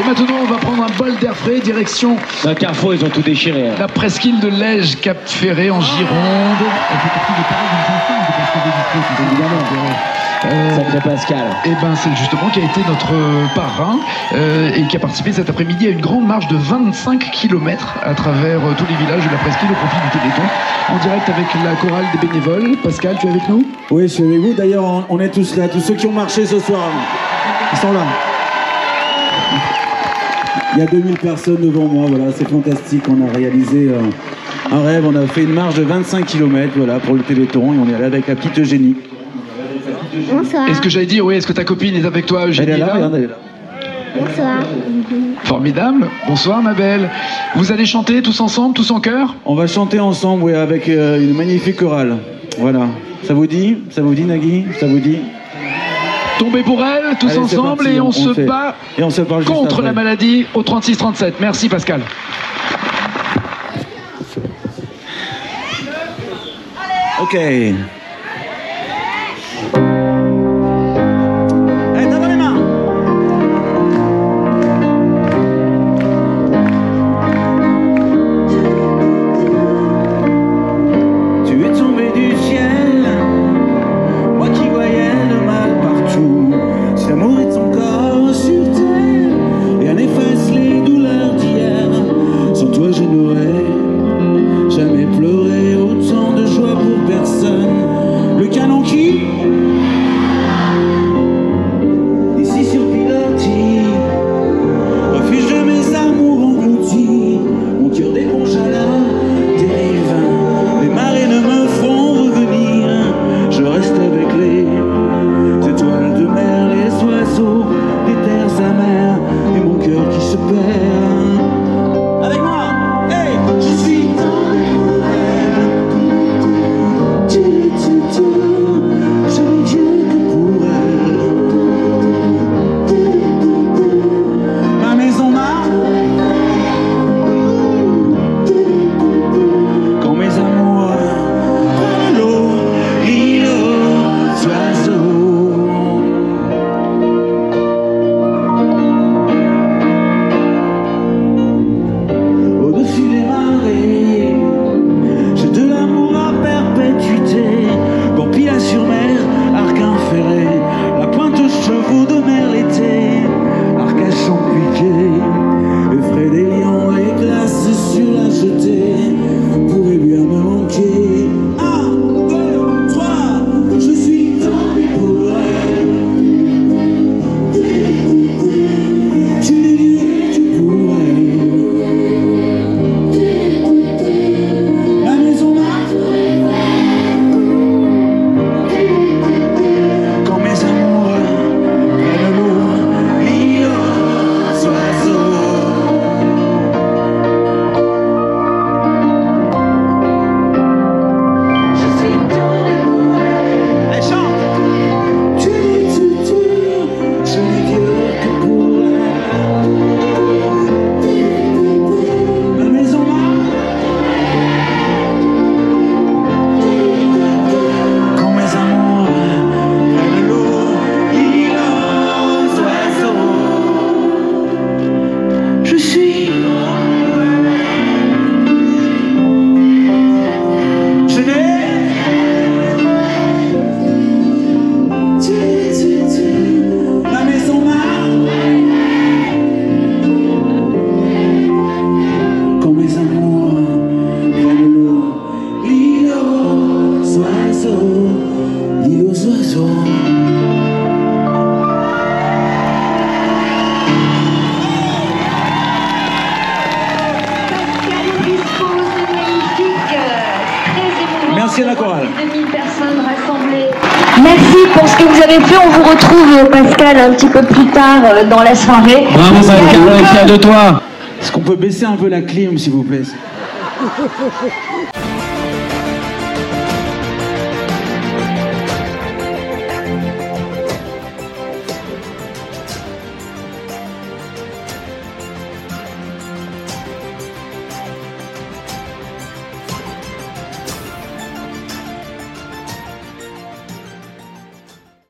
Et maintenant, on va prendre un bol d'air frais, direction Dans Carrefour, ils ont tout déchiré. hein. la presqu'île de Lège, Cap Ferré, en Gironde. Euh, Sacré Pascal. et ben, c'est justement qui a été notre parrain euh, et qui a participé cet après-midi à une grande marche de 25 km à travers euh, tous les villages de la presqu'île au profit du Téléthon, en direct avec la chorale des bénévoles. Pascal, tu es avec nous? Oui, je suis avec vous. D'ailleurs, on- on est tous là. Tous ceux qui ont marché ce soir, ils sont là. Il y a 2000 personnes devant moi. Voilà, c'est fantastique. On a réalisé euh, un rêve. On a fait une marche de 25 km voilà, pour le Téléthon. Et on est allé avec la petite Eugénie. Bonsoir. Est-ce que j'allais dire, oui, est-ce que ta copine est avec toi, Elle Eugénie est là, là regarde, elle est là. Bonsoir. Formidable. Bonsoir, ma belle. Vous allez chanter tous ensemble, tous en chœur? On va chanter ensemble oui, avec euh, une magnifique chorale. Voilà. Ça vous dit? Ça vous dit, Nagui? Ça vous dit? Tomber pour elle, tous Allez, ensemble, parti, et on, on se bat Et on se juste contre la maladie au 36-37. Merci, Pascal. Ok. Merci à la chorale. 2000 personnes rassemblées. Merci pour ce que vous avez fait. On vous retrouve, Pascal, un petit peu plus tard euh, dans la soirée. Bravo Pascal, on est fiers de toi. Est-ce qu'on peut baisser un peu la clim, s'il vous plaît?